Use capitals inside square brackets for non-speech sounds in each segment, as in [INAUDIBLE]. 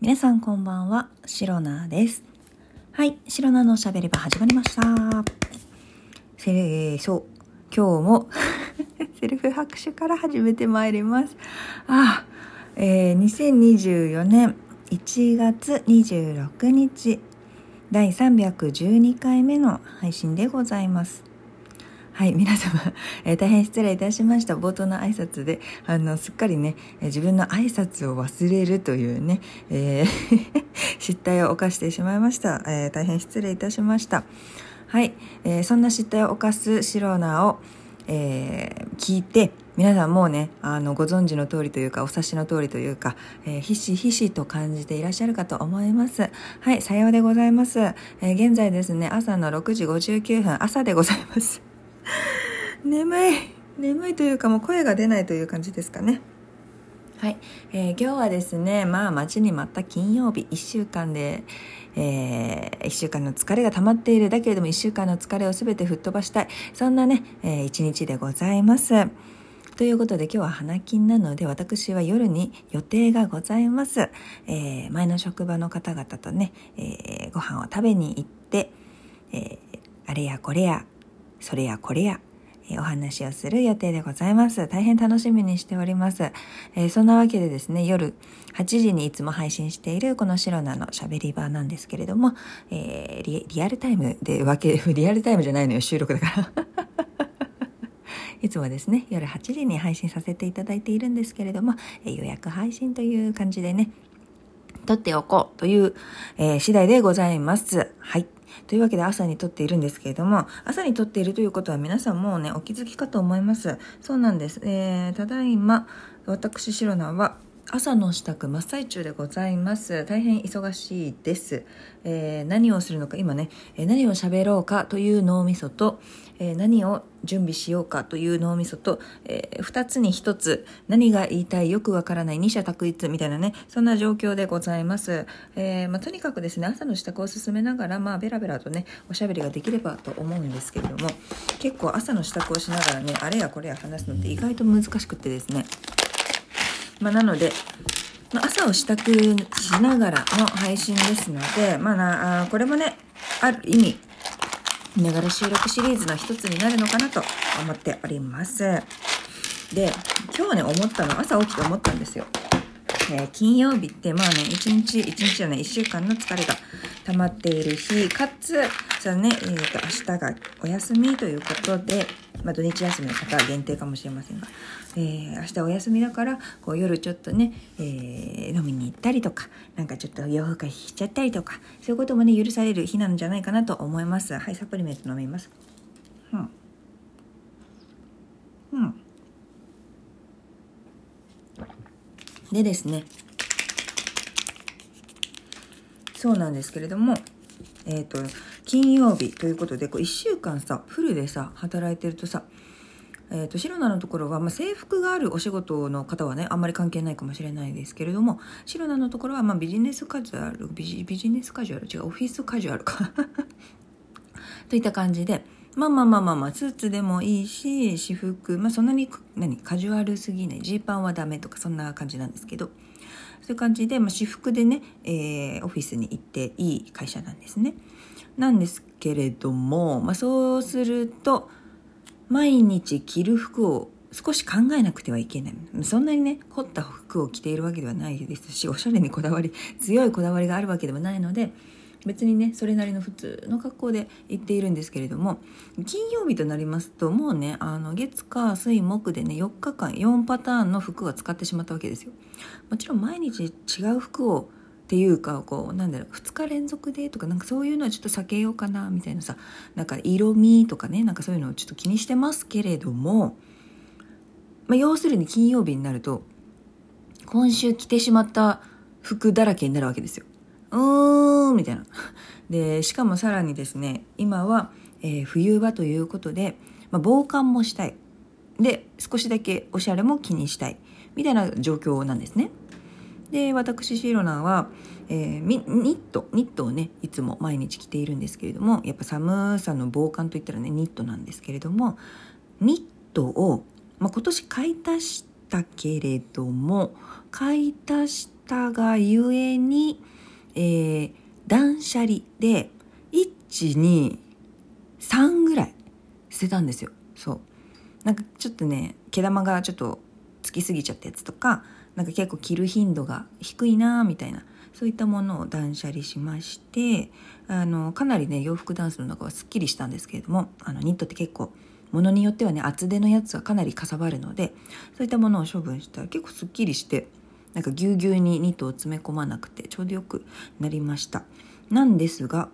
皆さんこんばんは、シロナです。はい、シロナのおしゃべり場始まりました。せーそう、今日も [LAUGHS] セルフ拍手から始めてまいります。あ、えー、2024年1月26日、第312回目の配信でございます。はい、皆様、[LAUGHS] えー、大変失礼いたしました。冒頭の挨拶で、あの、すっかりね、えー、自分の挨拶を忘れるというね、えー [LAUGHS] 失態を犯してしまいました。え大変失礼いたしました。はい、えそんな失態を犯すシロナを、え聞いて、皆さんもうね、あの、ご存知の通りというか、お察しの通りというか、えー、ひしひしと感じていらっしゃるかと思います。はい、さようでございます。えー、現在ですね、朝の6時59分、朝でございます。[LAUGHS] 眠い。眠いというかもう声が出ないという感じですかね。はい、えー、今日はですねまあ待ちに待った金曜日。1週間で、えー、1週間の疲れが溜まっているだけれども1週間の疲れを全て吹っ飛ばしたい。そんなね、えー、一日でございます。ということで今日は花金なので私は夜に予定がございます、えー、前の職場の方々とね、えー、ご飯を食べに行って、えー、あれやこれやそれやこれや、えお話をする予定でございます。大変楽しみにしております。えー、そんなわけでですね、夜8時にいつも配信しているこのシロナの喋り場なんですけれども、えー、リリアルタイムで分け、[LAUGHS] リアルタイムじゃないのよ、収録だから [LAUGHS] いつもですね、夜8時に配信させていただいているんですけれども、え予約配信という感じでね、撮っておこうという、えー、次第でございます。はい。というわけで朝に撮っているんですけれども、朝に撮っているということは皆さんもうね、お気づきかと思います。そうなんです。えー、ただいま、私、シロナは、朝の支度真っ最中でございます。大変忙しいです。えー、何をするのか、今ね、えー、何を喋ろうかという脳みそと、えー、何を準備しようかという脳みそと、えー、2つに1つ何が言いたいよくわからない二者択一みたいなねそんな状況でございます、えー、まあ、とにかくですね朝の支度を進めながらまあベラベラとねおしゃべりができればと思うんですけれども結構朝の支度をしながらねあれやこれや話すのって意外と難しくてですねまあ、なのでま朝を支度しながらの配信ですので、まあな、あこれもね、ある意味、ながら収録シリーズの一つになるのかなと思っております。で、今日ね、思ったの、朝起きて思ったんですよ。えー、金曜日ってまあね、一日、一日じゃない、一週間の疲れが溜まっている日、かつ、そのね、えっ、ー、と、明日がお休みということで、まあ土日休みの方は限定かもしれませんが、えー、明日お休みだから、こう夜ちょっとね、えー、飲みに行ったりとか、なんかちょっと夜更かししちゃったりとか、そういうこともね、許される日なんじゃないかなと思います。はい、サプリメント飲みます。うん。うん。でですね、そうなんですけれども、えっ、ー、と、金曜日ということで、こう1週間さ、フルでさ、働いてるとさ、えーと、シロナのところは、まあ、制服があるお仕事の方はねあんまり関係ないかもしれないですけれどもシロナのところは、まあ、ビジネスカジュアルビジビジネスカジュアル？違うオフィスカジュアルか。[LAUGHS] といった感じでまあまあまあまあまあスーツでもいいし私服まあそんなに何カジュアルすぎない。ジーパンはダメとかそんな感じなんですけど。そういう感じで、まあ、私服でね、えー、オフィスに行っていい会社なんですね。なんですけれども、まあ、そうすると毎日着る服を少し考えなくてはいけない。そんなにね、凝った服を着ているわけではないですし、おしゃれにこだわり、強いこだわりがあるわけでもないので、別にね、それなりの普通の格好で行っているんですけれども、金曜日となりますと、もうね、あの、月、火、水、木でね、4日間、4パターンの服は使ってしまったわけですよ。もちろん毎日違う服をっていうかこうなんだろう2日連続でとかなんかそういうのはちょっと避けようかなみたいなさなんか色味とかねなんかそういうのをちょっと気にしてますけれども、まあ、要するに金曜日になると今週着てしまった服だらけになるわけですよ。うーんみたいな。でしかもさらにですね今は、えー、冬場ということで、まあ、防寒もしたいで少しだけおしゃれも気にしたいみたいな状況なんですね。で私シーロナは、えー、ニットニットをねいつも毎日着ているんですけれどもやっぱ寒さの防寒といったらねニットなんですけれどもニットを、まあ、今年買い足したけれども買い足したがゆえに、えー、断捨離で123ぐらい捨てたんですよ。そう。なんかちょっとね毛玉がちょっとつきすぎちゃったやつとかなんか結構着る頻度が低いなみたいなそういったものを断捨離しましてあのかなりね洋服ダンスの中はすっきりしたんですけれどもあのニットって結構ものによってはね厚手のやつはかなりかさばるのでそういったものを処分したら結構すっきりしてなんかぎゅうぎゅうにニットを詰め込まなくてちょうどよくなりました。なんですが、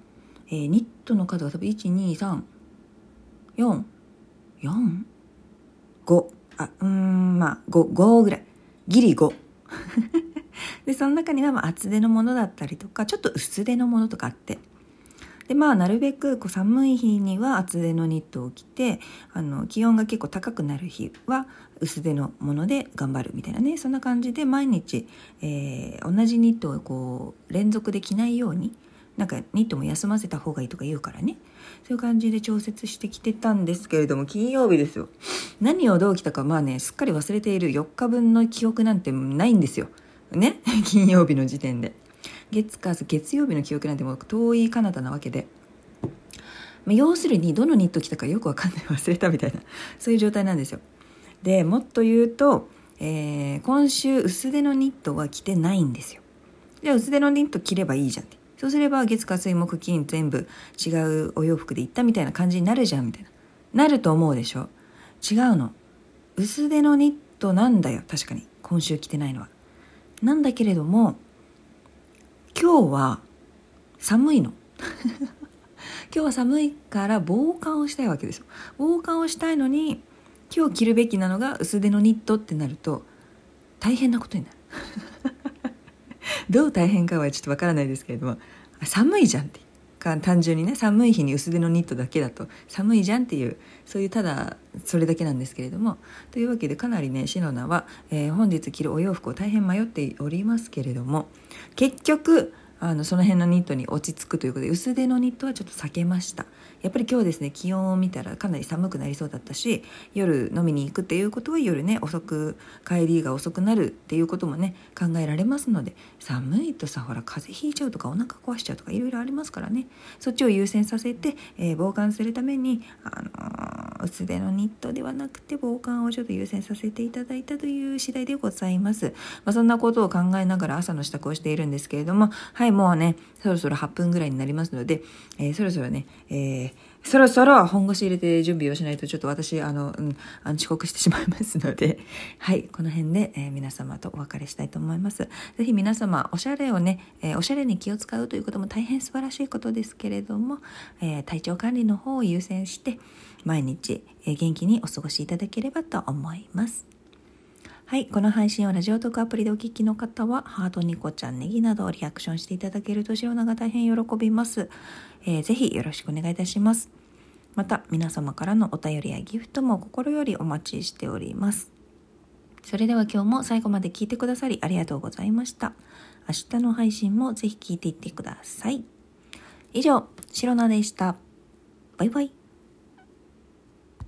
えー、ニットの数は多分123445あうんまあ 5, 5ぐらい。ギリ5 [LAUGHS] でその中にはまあ厚手のものだったりとかちょっと薄手のものとかあって。でまあなるべくこう寒い日には厚手のニットを着てあの気温が結構高くなる日は薄手のもので頑張るみたいなねそんな感じで毎日、えー、同じニットをこう連続で着ないようになんかニットも休ませた方がいいとか言うからね。そういう感じで調節してきてたんですけれども金曜日ですよ。何をどう着たかまあねすっかり忘れている4日分の記憶なんてないんですよ。ね？[LAUGHS] 金曜日の時点で。月火月曜日の記憶なんてもう遠い彼方なわけで、まあ、要するにどのニット着たかよくわかんない忘れたみたいな。[LAUGHS] そういう状態なんですよ。でもっと言うと、えー、今週薄手のニットは着てないんですよ。じゃあ薄手のニット着ればいいじゃんって。そうすれば月火水木金全部違うお洋服で行ったみたいな感じになるじゃんみたいな。なると思うでしょ？違うの。薄手のニットなんだよ確かに。今週着てないのは。なんだけれども今日は寒いの。[LAUGHS] 今日は寒いから防寒をしたいわけですよ。防寒をしたいのに今日着るべきなのが薄手のニットってなると大変なことになる。[LAUGHS] どう大変かはちょっとわからないですけれども寒いじゃんって。単純にね寒い日に薄手のニットだけだと寒いじゃんっていうそういうただそれだけなんですけれども。というわけでかなりねシノナは、えー、本日着るお洋服を大変迷っておりますけれども結局あのその辺のニットに落ち着くということで薄手のニットはちょっと避けました。やっぱり今日ですね気温を見たらかなり寒くなりそうだったし夜飲みに行くっていうことは夜ね遅く帰りが遅くなるっていうこともね考えられますので寒いとさほら風邪ひいちゃうとかお腹壊しちゃうとかいろいろありますからね。そっちを優先させて、えー、防寒するために、あのー、薄手のニットではなくて防寒をちょっと優先させていただいたという次第でございます、まあ、そんなことを考えながら朝の支度をしているんですけれどもはいもうねそろそろ8分ぐらいになりますので、えー、そろそろね、えーそろそろ本腰入れて準備をしないとちょっと私、あの、うん、あの遅刻してしまいますので、[LAUGHS] はい、この辺で、えー、皆様とお別れしたいと思います。ぜひ皆様、おしゃれをね、えー、おしゃれに気を使うということも大変素晴らしいことですけれども、えー、体調管理の方を優先して、毎日、え、元気にお過ごしいただければと思います。はい。この配信をラジオトークアプリでお聞きの方は、ハート、ニコちゃん、ネギなどをリアクションしていただけると、白菜が大変喜びます。えー、ぜひよろしくお願いいたします。また、皆様からのお便りやギフトも心よりお待ちしております。それでは今日も最後まで聞いてくださりありがとうございました。明日の配信もぜひ聞いていってください。以上、白菜でした。バイバイ。